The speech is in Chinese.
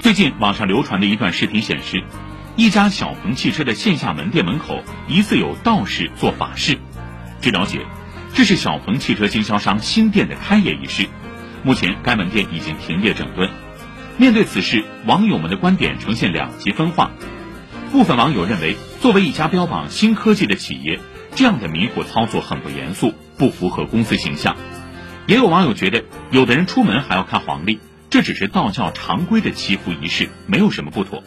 最近网上流传的一段视频显示，一家小鹏汽车的线下门店门口疑似有道士做法事。据了解，这是小鹏汽车经销商新店的开业仪式。目前该门店已经停业整顿。面对此事，网友们的观点呈现两极分化。部分网友认为，作为一家标榜新科技的企业，这样的迷惑操作很不严肃，不符合公司形象。也有网友觉得，有的人出门还要看黄历。这只是道教常规的祈福仪式，没有什么不妥。